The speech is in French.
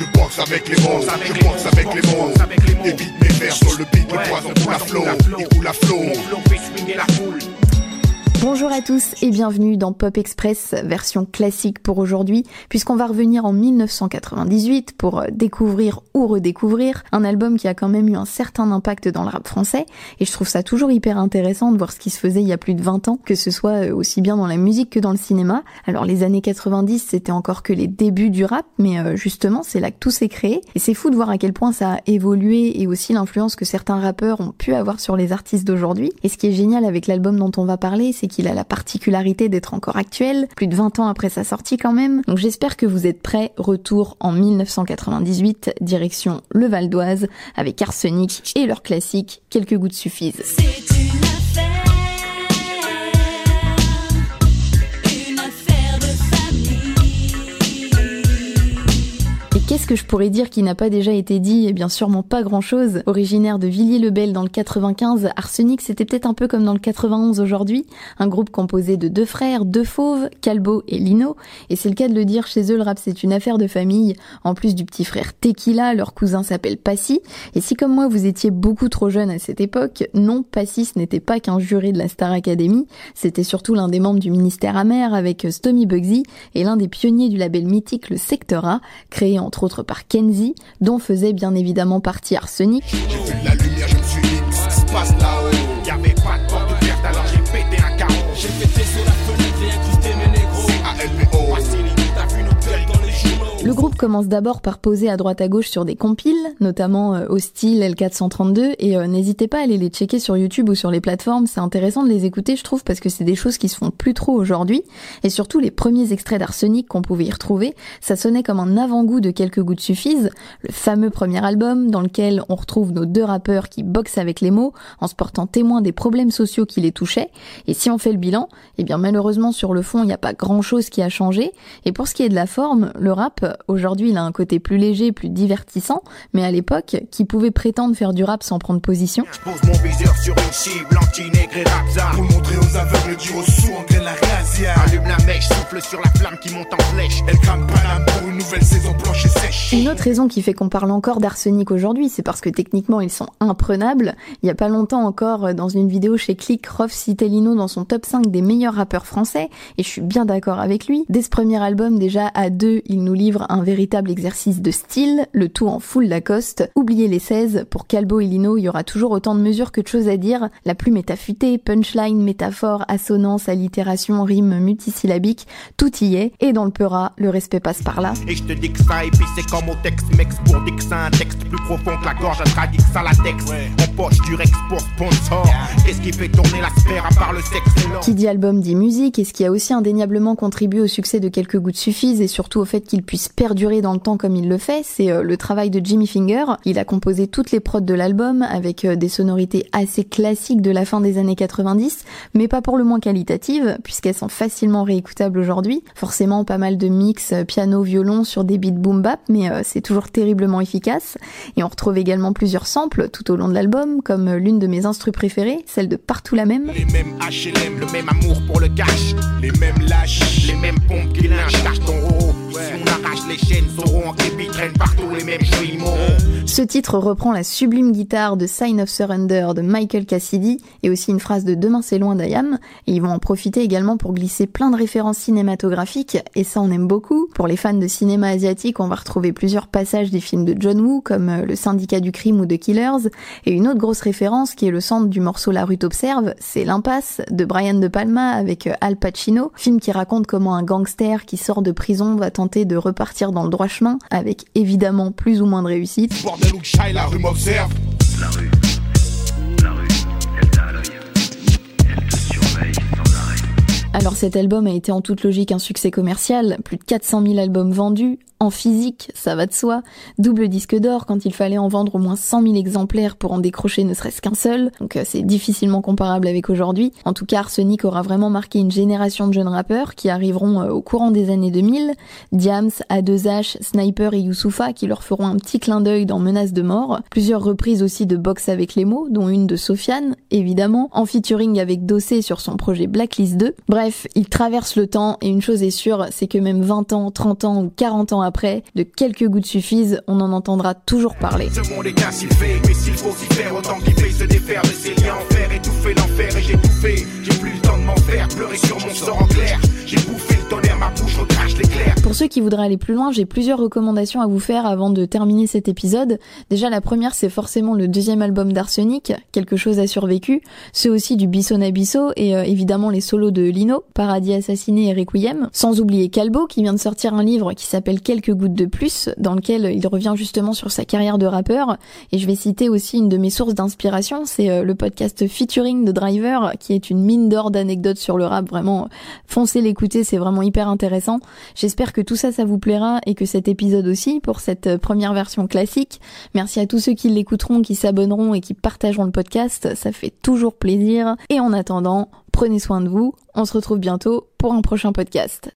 Je boxe avec les mots, je boxe avec les mots. Évite mes vers sur le beat, le poison coule à flot, il coule à flot. Mon flow fait swinguer la foule. Bonjour à tous et bienvenue dans Pop Express, version classique pour aujourd'hui, puisqu'on va revenir en 1998 pour découvrir ou redécouvrir un album qui a quand même eu un certain impact dans le rap français, et je trouve ça toujours hyper intéressant de voir ce qui se faisait il y a plus de 20 ans, que ce soit aussi bien dans la musique que dans le cinéma. Alors les années 90, c'était encore que les débuts du rap, mais euh, justement c'est là que tout s'est créé, et c'est fou de voir à quel point ça a évolué et aussi l'influence que certains rappeurs ont pu avoir sur les artistes d'aujourd'hui. Et ce qui est génial avec l'album dont on va parler, c'est qu'il a la particularité d'être encore actuel, plus de 20 ans après sa sortie quand même. Donc j'espère que vous êtes prêts. Retour en 1998, direction le Val d'Oise, avec Arsenic et leur classique Quelques gouttes suffisent. Qu'est-ce que je pourrais dire qui n'a pas déjà été dit Et bien sûrement pas grand-chose. Originaire de Villiers-le-Bel dans le 95, Arsenic c'était peut-être un peu comme dans le 91 aujourd'hui, un groupe composé de deux frères, deux fauves, Calbo et Lino, et c'est le cas de le dire, chez eux le rap c'est une affaire de famille, en plus du petit frère Tequila, leur cousin s'appelle Passy, et si comme moi vous étiez beaucoup trop jeune à cette époque, non, Passy ce n'était pas qu'un juré de la Star Academy, c'était surtout l'un des membres du ministère amer avec Stomy Bugsy et l'un des pionniers du label mythique le Secteur A, créé entre par Kenzie, dont faisait bien évidemment partie Arsenic. Commence d'abord par poser à droite à gauche sur des compiles, notamment euh, Hostile, L432, et euh, n'hésitez pas à aller les checker sur YouTube ou sur les plateformes, c'est intéressant de les écouter je trouve parce que c'est des choses qui se font plus trop aujourd'hui, et surtout les premiers extraits d'Arsenic qu'on pouvait y retrouver, ça sonnait comme un avant-goût de Quelques gouttes suffisent, le fameux premier album dans lequel on retrouve nos deux rappeurs qui boxent avec les mots en se portant témoin des problèmes sociaux qui les touchaient, et si on fait le bilan, eh bien malheureusement sur le fond il n'y a pas grand chose qui a changé, et pour ce qui est de la forme, le rap Aujourd'hui, il a un côté plus léger, plus divertissant, mais à l'époque, qui pouvait prétendre faire du rap sans prendre position. Une autre raison qui fait qu'on parle encore d'arsenic aujourd'hui, c'est parce que techniquement ils sont imprenables. Il y a pas longtemps encore, dans une vidéo chez Click, Rof citait Lino dans son top 5 des meilleurs rappeurs français, et je suis bien d'accord avec lui. Dès ce premier album, déjà à deux, il nous livre un véritable exercice de style, le tout en full Lacoste. Oubliez les 16, pour Calbo et Lino, il y aura toujours autant de mesures que de choses à dire. La plume est affûtée, punchline, métaphore, assonance, allitération, rime multisyllabique, tout y est. Et dans le peura, le respect passe par là. Et je te dis que ça, et puis c'est comme au Tex-Mex pour dire que c'est un texte plus profond que la gorge à traduire ça la texte. En poche du Rex pour sponsor. Qu'est-ce qui fait tourner la sphère à part le sexe et l'or Qui dit album dit musique, et ce qui a aussi indéniablement contribué au succès de quelques gouttes suffisent, et surtout au fait qu'il puisse perdurer dans le temps comme il le fait, c'est euh, le travail de Jimmy Finger. Il a composé toutes les prods de l'album avec euh, des sonorités assez classiques de la fin des années 90, mais pas pour le moins qualitatives, puisqu'elles sont facilement réécoutables aujourd'hui. Forcément, pas mal de mix euh, piano-violon sur des beats boom bap, mais c'est toujours terriblement efficace. Et on retrouve également plusieurs samples tout au long de l'album, comme l'une de mes instrus préférées, celle de Partout la même. Les chaînes, sauront en képi partout les mêmes jumeaux. Ce titre reprend la sublime guitare de Sign of Surrender de Michael Cassidy et aussi une phrase de Demain c'est loin d'Ayam. Et ils vont en profiter également pour glisser plein de références cinématographiques et ça on aime beaucoup. Pour les fans de cinéma asiatique, on va retrouver plusieurs passages des films de John Woo comme euh, Le Syndicat du crime ou The Killers. Et une autre grosse référence qui est le centre du morceau La rue t'observe, c'est L'Impasse de Brian De Palma avec euh, Al Pacino, film qui raconte comment un gangster qui sort de prison va tenter de repartir dans le droit chemin avec évidemment plus ou moins de réussite. La rue m'observe. La rue, la rue, elle t'a à l'œil. Elle te surveille sans arrêt. Alors cet album a été en toute logique un succès commercial, plus de 400 000 albums vendus, en physique, ça va de soi, double disque d'or quand il fallait en vendre au moins 100 000 exemplaires pour en décrocher ne serait-ce qu'un seul, donc euh, c'est difficilement comparable avec aujourd'hui. En tout cas, Arsenic aura vraiment marqué une génération de jeunes rappeurs qui arriveront euh, au courant des années 2000, Diams, A2H, Sniper et Youssoufa qui leur feront un petit clin d'œil dans Menace de mort, plusieurs reprises aussi de Box avec les mots, dont une de Sofiane, évidemment, en featuring avec Dossé sur son projet Blacklist 2. Bref, ils traversent le temps et une chose est sûre, c'est que même 20 ans, 30 ans ou 40 ans après, de quelques gouttes suffisent, on en entendra toujours parler. Ce monde est ainsi fait, mais s'il faut s'y faire, autant fait se défaire de ses liens en fer, étouffer l'enfer et j'ai tout fait. J'ai plus le temps de m'en faire, pleurer sur mon sort en clair. J'ai bouffé le tonnerre, Pour ceux qui voudraient aller plus loin, j'ai plusieurs recommandations à vous faire avant de terminer cet épisode. Déjà, la première, c'est forcément le deuxième album d'Arsenic, Quelque chose a survécu. Ceux aussi du Bisson Abisso et euh, évidemment les solos de Lino, Paradis assassiné et Requiem. Sans oublier Calbo qui vient de sortir un livre qui s'appelle Quelques gouttes de plus, dans lequel il revient justement sur sa carrière de rappeur. Et je vais citer aussi une de mes sources d'inspiration, c'est euh, le podcast Featuring de Driver, qui est une mine d'or d'anecdotes sur le rap. Vraiment, foncez l'écouter, c'est vraiment hyper intéressant. J'espère que tout ça, ça vous plaira et que cet épisode aussi pour cette euh, première version classique. Merci à tous ceux qui l'écouteront, qui s'abonneront et qui partageront le podcast. Ça fait toujours plaisir. Et en attendant, prenez soin de vous. On se retrouve bientôt pour un prochain podcast.